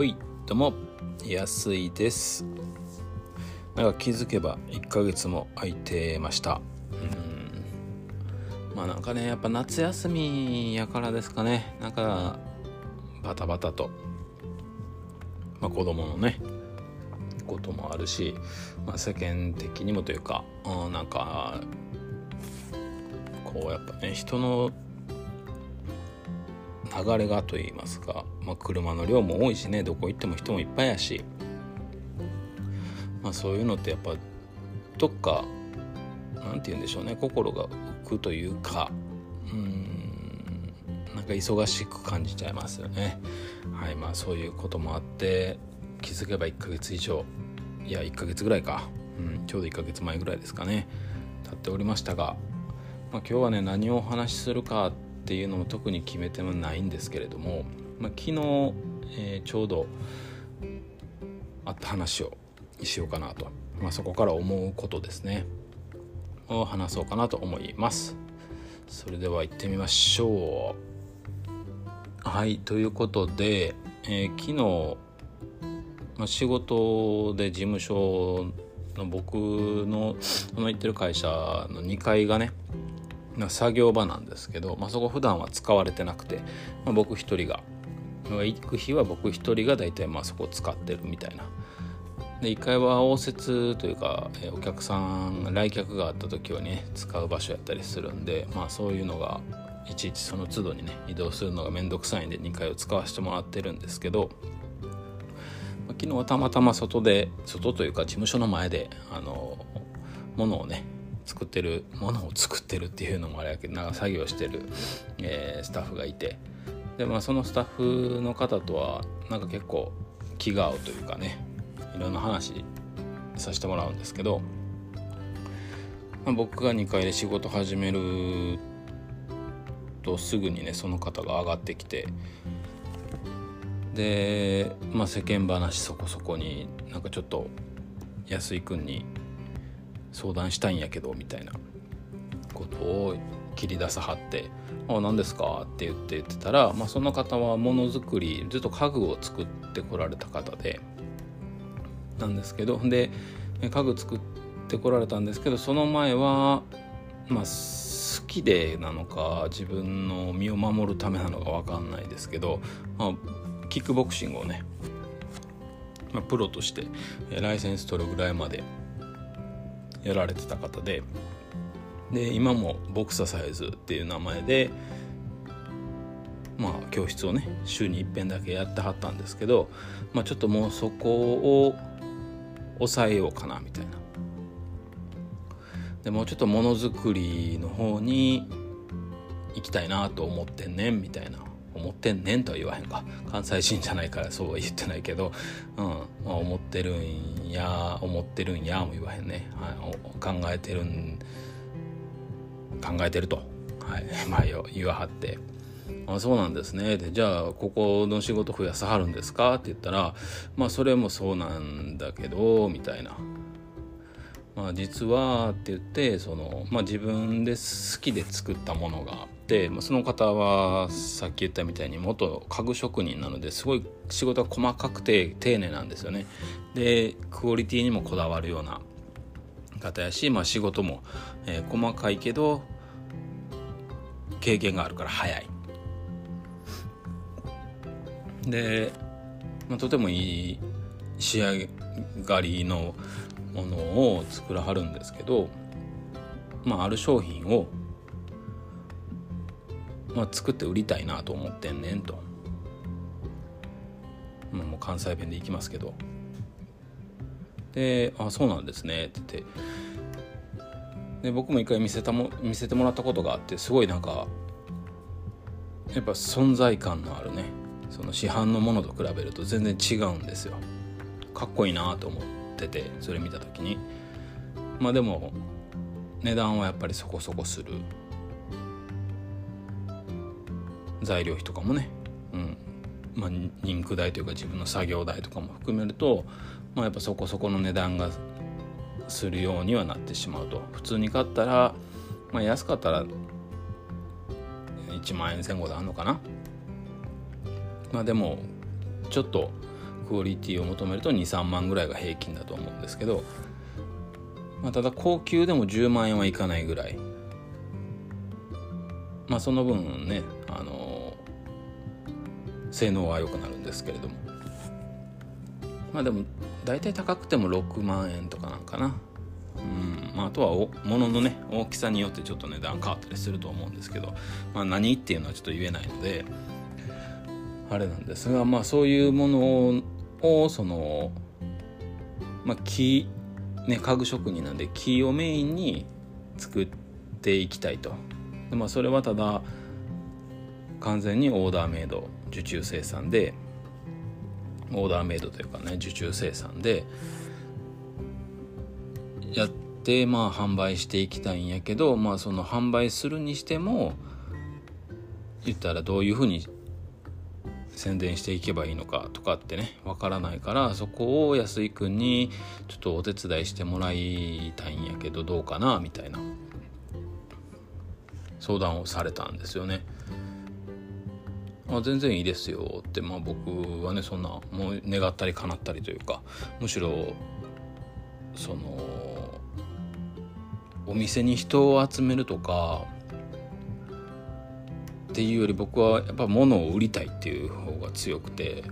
はいどうも。安いです。なんか気づけば1ヶ月も空いてました。うん。まあなんかねやっぱ夏休みやからですかね。なんかバタバタと、まあ、子供のねこともあるし、まあ、世間的にもというか、うん、なんかこうやっぱね人の流れがと言いますか、まあ、車の量も多いしねどこ行っても人もいっぱいやし、まあ、そういうのってやっぱどっか何て言うんでしょうね心が浮くというかうんなんか忙しく感じちゃいますよね。はいまあそういうこともあって気づけば1ヶ月以上いや1ヶ月ぐらいか、うん、ちょうど1ヶ月前ぐらいですかね。経っておりましたが、まあ、今日はね何をお話しするかってっていうのも特に決めてもないんですけれども、まあ、昨日、えー、ちょうどあった話をしようかなと、まあ、そこから思うことですね。を話そうかなと思います。それでは行ってみましょう。はいということで、えー、昨日、まあ、仕事で事務所の僕のの行ってる会社の2階がね作業場なんですけど、まあ、そこ普段は使われてなくて、まあ、僕一人が行く日は僕一人が大体まあそこを使ってるみたいな。で1階は応接というかえお客さん来客があった時はね使う場所やったりするんでまあそういうのがいちいちその都度にね移動するのが面倒くさいんで2階を使わせてもらってるんですけどま昨日はたまたま外で外というか事務所の前であの物をね作ってるものを作ってるっていうのもあれやけどなんか作業してる、えー、スタッフがいて。で、まあ、そのスタッフの方とはなんか結構気が合うというかねいろんな話させてもらうんですけど、まあ、僕が2階で仕事始めるとすぐにねその方が上がってきてで、まあ、世間話そこそこになんかちょっと安井君に相談したいんやけどみたいなことを切り出さはって「あ何ですか?」って言って言ってたら、まあ、その方はものづくりずっと家具を作ってこられた方でなんですけどで家具作ってこられたんですけどその前はまあ好きでなのか自分の身を守るためなのか分かんないですけど、まあ、キックボクシングをね、まあ、プロとしてライセンス取るぐらいまでやられてた方でで今もボクササイズっていう名前でまあ教室をね週に一遍だけやってはったんですけど、まあ、ちょっともうそこを抑えようかなみたいな。でもうちょっとものづくりの方に行きたいなと思ってんねんみたいな。思ってんねんとは言わへんか。関西人じゃないからそうは言ってないけど、うん。まあ、思ってるんや思ってるんやも言わへんね、はい、考えてるん考えてると、はい。まあ、言わはって「あそうなんですね」で「じゃあここの仕事増やさはるんですか?」って言ったら「まあそれもそうなんだけど」みたいな。まあ、実はって言ってその、まあ、自分で好きで作ったものが、まあ、その方はさっき言ったみたいに元家具職人なのですごい仕事が細かくて丁寧なんですよね。でクオリティにもこだわるような方やし、まあ、仕事も、えー、細かいけど経験があるから早い。で、まあ、とてもいい仕上がりのものを作らはるんですけど、まあ、ある商品をまあ、作って売りたいなと思ってんねんと、まあ、もう関西弁でいきますけど。で「あそうなんですね」って言って。で僕も一回見せたも見せてもらったことがあってすごいなんかやっぱ存在感のあるね。その市販のものと比べると全然違うんですよ。かっこいいなと思っててそれ見た時に。まあでも値段はやっぱりそこそこする。材料費とかもね、うん。まあ、リク代というか自分の作業代とかも含めると、まあ、やっぱそこそこの値段がするようにはなってしまうと。普通に買ったら、まあ、安かったら1万円前後であるのかな。まあでもちょっとクオリティを求めると23万ぐらいが平均だと思うんですけど、まあ、ただ高級でも10万円はいかないぐらいまあその分ねあの性能は良くなるんですけれども。まあでも大体高くても6万円とかなんかな。うん。まあ、あとはお物のね大きさによってちょっと値段変わったりすると思うんですけど、まあ、何っていうのはちょっと言えないのであれなんですが、まあ、そういうものをその、まあ、木、ね、家具職人なんで木をメインに作っていきたいと。で、まあ、それはただ完全にオーダーメイド受注生産でオーダーメイドというかね受注生産でやってまあ販売していきたいんやけどまあその販売するにしても言ったらどういうふうに宣伝していけばいいのかとかってねわからないからそこを安井くんにちょっとお手伝いしてもらいたいんやけどどうかなみたいな。相談をされたんですよね。あ全然いいですよってまあ僕はねそんなもう願ったり叶ったりというかむしろそのお店に人を集めるとかっていうより僕はやっぱ物を売りたいっていう方が強くて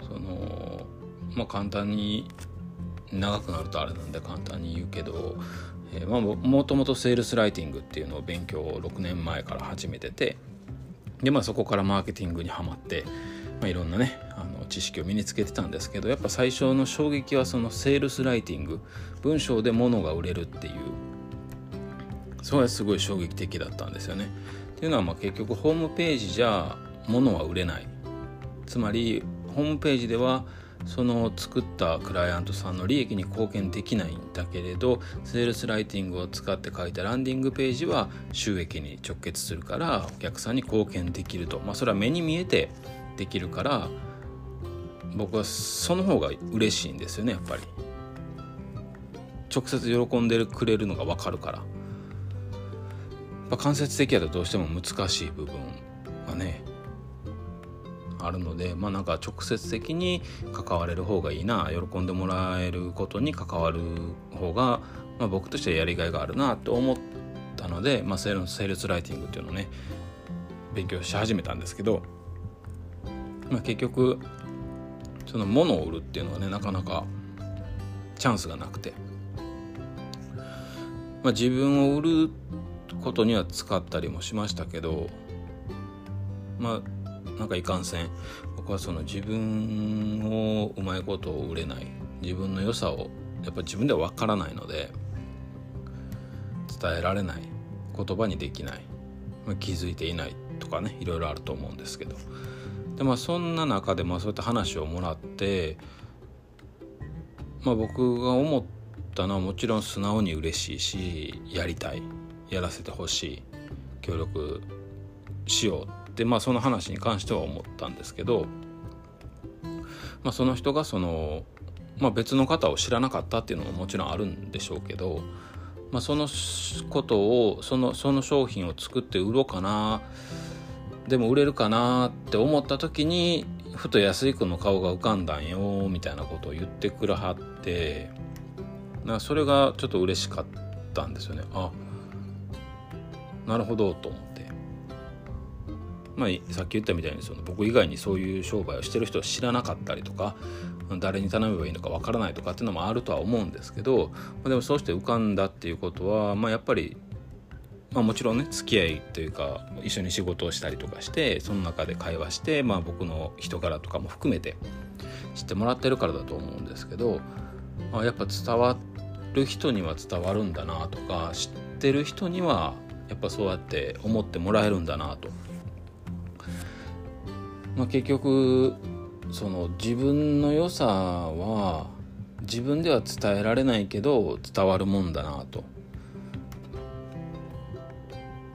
そのまあ簡単に長くなるとあれなんで簡単に言うけど、えー、まあ、もともとセールスライティングっていうのを勉強を6年前から始めててでまあそこからマーケティングにはまって、まあ、いろんなねあの知識を身につけてたんですけどやっぱ最初の衝撃はそのセールスライティング文章で物が売れるっていうそれはすごい衝撃的だったんですよね。っていうのはまあ結局ホームページじゃ物は売れないつまりホームページではその作ったクライアントさんの利益に貢献できないんだけれどセールスライティングを使って書いたランディングページは収益に直結するからお客さんに貢献できると、まあ、それは目に見えてできるから僕はその方が嬉しいんですよねやっぱり。直接喜んでくれるのが分かるから。ぱ間接的やとどうしても難しい部分がねあるのでまあなんか直接的に関われる方がいいな喜んでもらえることに関わる方が、まあ、僕としてはやりがいがあるなと思ったので、まあ、セールセールスライティングっていうのをね勉強し始めたんですけど、まあ、結局その物を売るっていうのはねなかなかチャンスがなくて、まあ、自分を売ることには使ったりもしましたけどまあなんかいかんせん。僕はその自分をうまいことを売れない。自分の良さをやっぱ自分では分からないので伝えられない。言葉にできない、まあ、気づいていないとかねいろいろあると思うんですけど。でまあそんな中でまあそういった話をもらってまあ僕が思ったのはもちろん素直に嬉しいしやりたい。やらせてほしい。協力しようってまあその話に関しては思ったんですけど、まあ、その人がその、まあ、別の方を知らなかったっていうのももちろんあるんでしょうけど、まあ、そのことをそのその商品を作って売ろうかなでも売れるかなって思った時にふと安井君の顔が浮かんだんよみたいなことを言ってくれはってなそれがちょっと嬉しかったんですよね。あなるほどと思ってまあさっき言ったみたいにその僕以外にそういう商売をしてる人は知らなかったりとか誰に頼めばいいのかわからないとかっていうのもあるとは思うんですけどまでもそうして浮かんだっていうことは、まあ、やっぱり、まあ、もちろんね付き合いというか一緒に仕事をしたりとかしてその中で会話して、まあ、僕の人柄とかも含めて知ってもらってるからだと思うんですけど、まあ、やっぱ伝わる人には伝わるんだなとか知ってる人にはやっぱそうやって思ってもらえるんだなと。まあ、結局その自分の良さは自分では伝えられないけど伝わるもんだなと。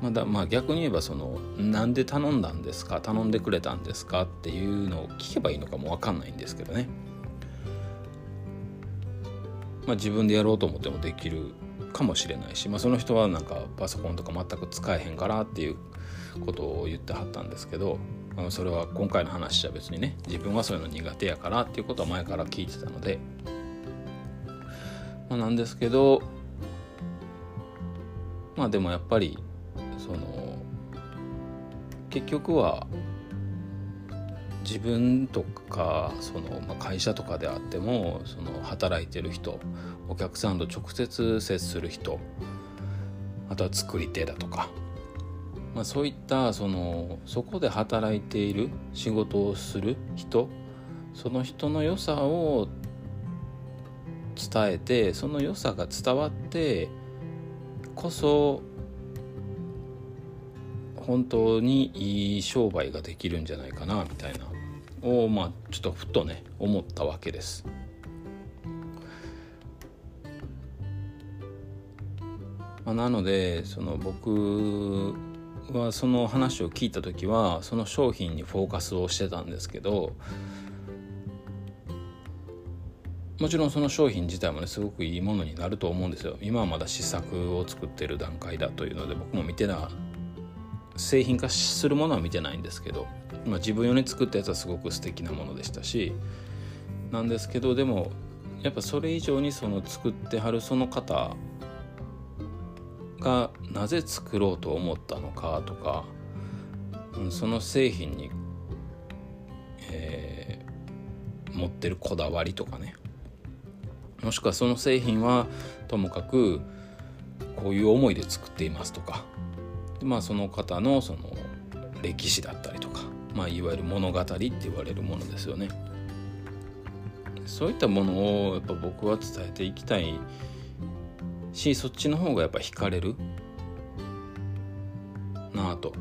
まだまあ逆に言えばそのなんで頼んだんですか？頼んでくれたんですか？っていうのを聞けばいいのかも分かんないんですけどね。まあ、自分でやろうと思ってもできるかもしれないし、まあ、その人はなんかパソコンとか全く使えへんからっていうことを言ってはったんですけどうんそれは今回の話じゃ別にね自分はそういうの苦手やからっていうことは前から聞いてたので、まあ、なんですけどまあでもやっぱりその結局は自分とかその、まあ、会社とかであってもその働いてる人お客さんと直接接する人あとは作り手だとか、まあ、そういったそのそこで働いている仕事をする人その人の良さを伝えてその良さが伝わってこそ本当にいい商売ができるんじゃないかなみたいなをまあちょっとふとね思ったわけです。まあ、なのでその僕はその話を聞いた時はその商品にフォーカスをしてたんですけどもちろんその商品自体もねすごくいいものになると思うんですよ。今はまだ試作を作ってる段階だというので僕も見てな製品化するものは見てないんですけど、まあ、自分用に作ったやつはすごく素敵なものでしたしなんですけどでもやっぱそれ以上にその作ってはるその方がなぜ作ろうと思ったのかとか、その製品に、えー、持ってるこだわりとかね。もしくはその製品はともかくこういう思いで作っていますとか。でまあその方のその歴史だったりとか、まあ、いわゆる物語って言われるものですよね。そういったものをやっぱ僕は伝えていきたいしそっちの方がやっぱ惹かれる？なあと、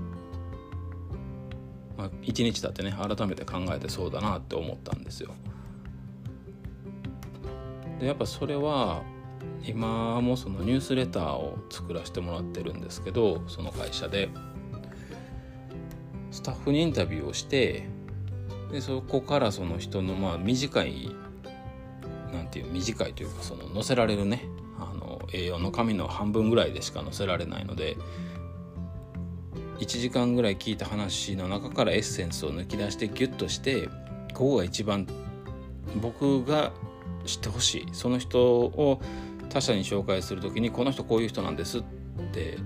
まあ、一日だってね改めて考えてそうだなって思ったんですよ。でやっぱそれは今もそのニュースレターを作らせてもらってるんですけどその会社で。スタッフにインタビューをしてでそこからその人のまあ短いなんていう短いというかその載せられるね。A4 の紙の半分ぐらいでしか載せられないので1時間ぐらい聞いた話の中からエッセンスを抜き出してギュッとしてここが一番僕が知ってほしい。その人を他者に紹介する時にこの人こういう人なんですって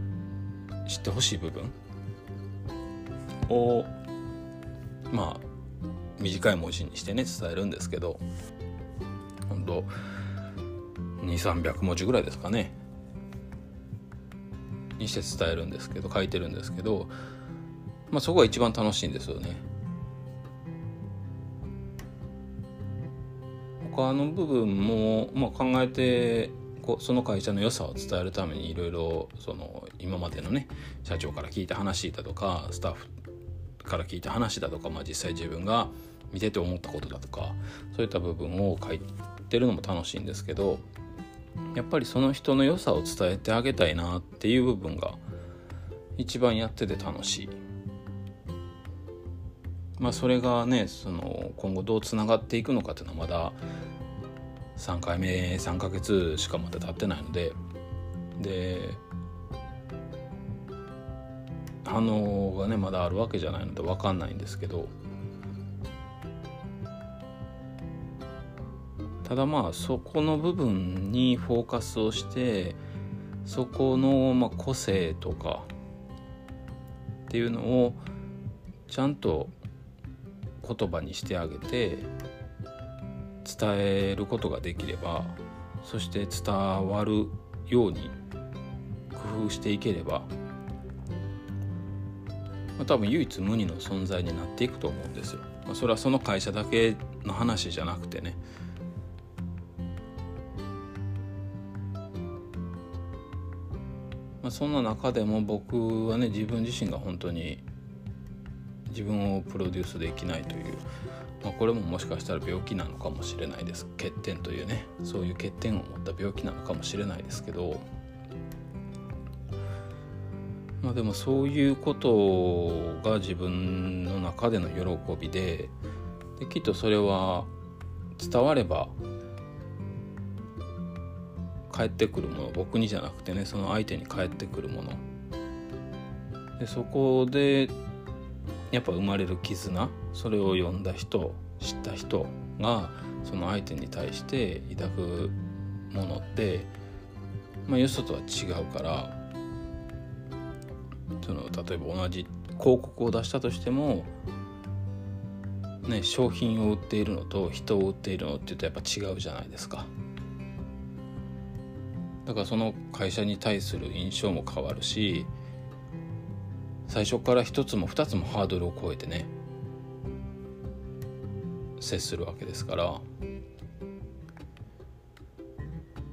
知ってほしい部分。をまあ短い文字にしてね伝えるんですけど本当2300文字ぐらいですかねにして伝えるんですけど書いてるんですけど、まあ、そこが一番楽しいんですよね。他の部分も、まあ、考えてこその会社の良さを伝えるためにいろいろその今までのね社長から聞いた話だとかスタッフから聞いた話だとか、まあ、実際自分が見てて思ったことだとかそういった部分を書いてるのも楽しいんですけどやっぱりその人の良さを伝えてあげたいなっていう部分が一番やってて楽しい。まあそれがねその今後どうつながっていくのかっていうのはまだ3回目3ヶ月しかまだ経ってないのでで反応がねまだあるわけじゃないので分かんないんですけどただまあそこの部分にフォーカスをしてそこのま個性とかっていうのをちゃんと言葉にしてあげて伝えることができればそして伝わるように工夫していければ、まあ、多分唯一無二の存在になっていくと思うんですよ。まあ、それはその会社だけの話じゃなくてねそんな中でも僕はね自分自身が本当に自分をプロデュースできないというまあ、これももしかしたら病気なのかもしれないです。欠点というねそういう欠点を持った病気なのかもしれないですけどまあでもそういうことが自分の中での喜びでできっとそれは伝われば返ってくるもの僕にじゃなくてねその相手に返ってくるものでそこでやっぱ生まれる絆それを読んだ人知った人がその相手に対して抱くものって、まあ、よそとは違うからその例えば同じ広告を出したとしても、ね、商品を売っているのと人を売っているのっていうとやっぱ違うじゃないですか。だからその会社に対する印象も変わるし最初から一つも二つもハードルを超えてね接するわけですから、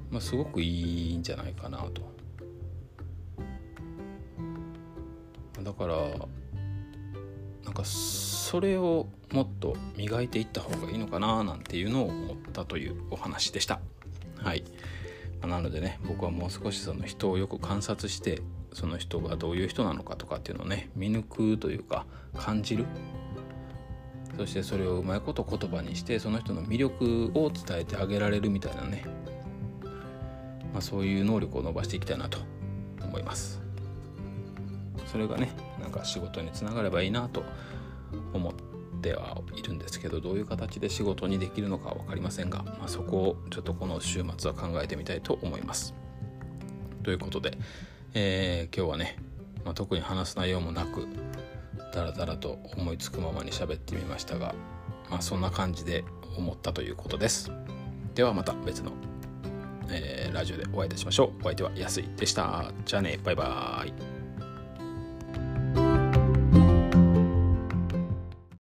まあ、すごくいいんじゃないかなと。だからなんかそれをもっと磨いていった方がいいのかななんていうのを思ったというお話でした。はいなのでね僕はもう少しその人をよく観察してその人がどういう人なのかとかっていうのをね見抜くというか感じる。そしてそれをうまいこと言葉にしてその人の魅力を伝えてあげられるみたいなね、まあ、そういう能力を伸ばしていきたいなと思います。それがねなんか仕事につながればいいなと思ってはいるんですけどどういう形で仕事にできるのか分かりませんが、まあ、そこをちょっとこの週末は考えてみたいと思います。ということで、えー、今日はね、まあ、特に話す内容もなくダラダラと思いつくままに喋ってみましたが、まあ、そんな感じで思ったということです。ではまた別の、えー、ラジオでお会いいたしましょう。お相手は安いでした。じゃあね。バイバーイ。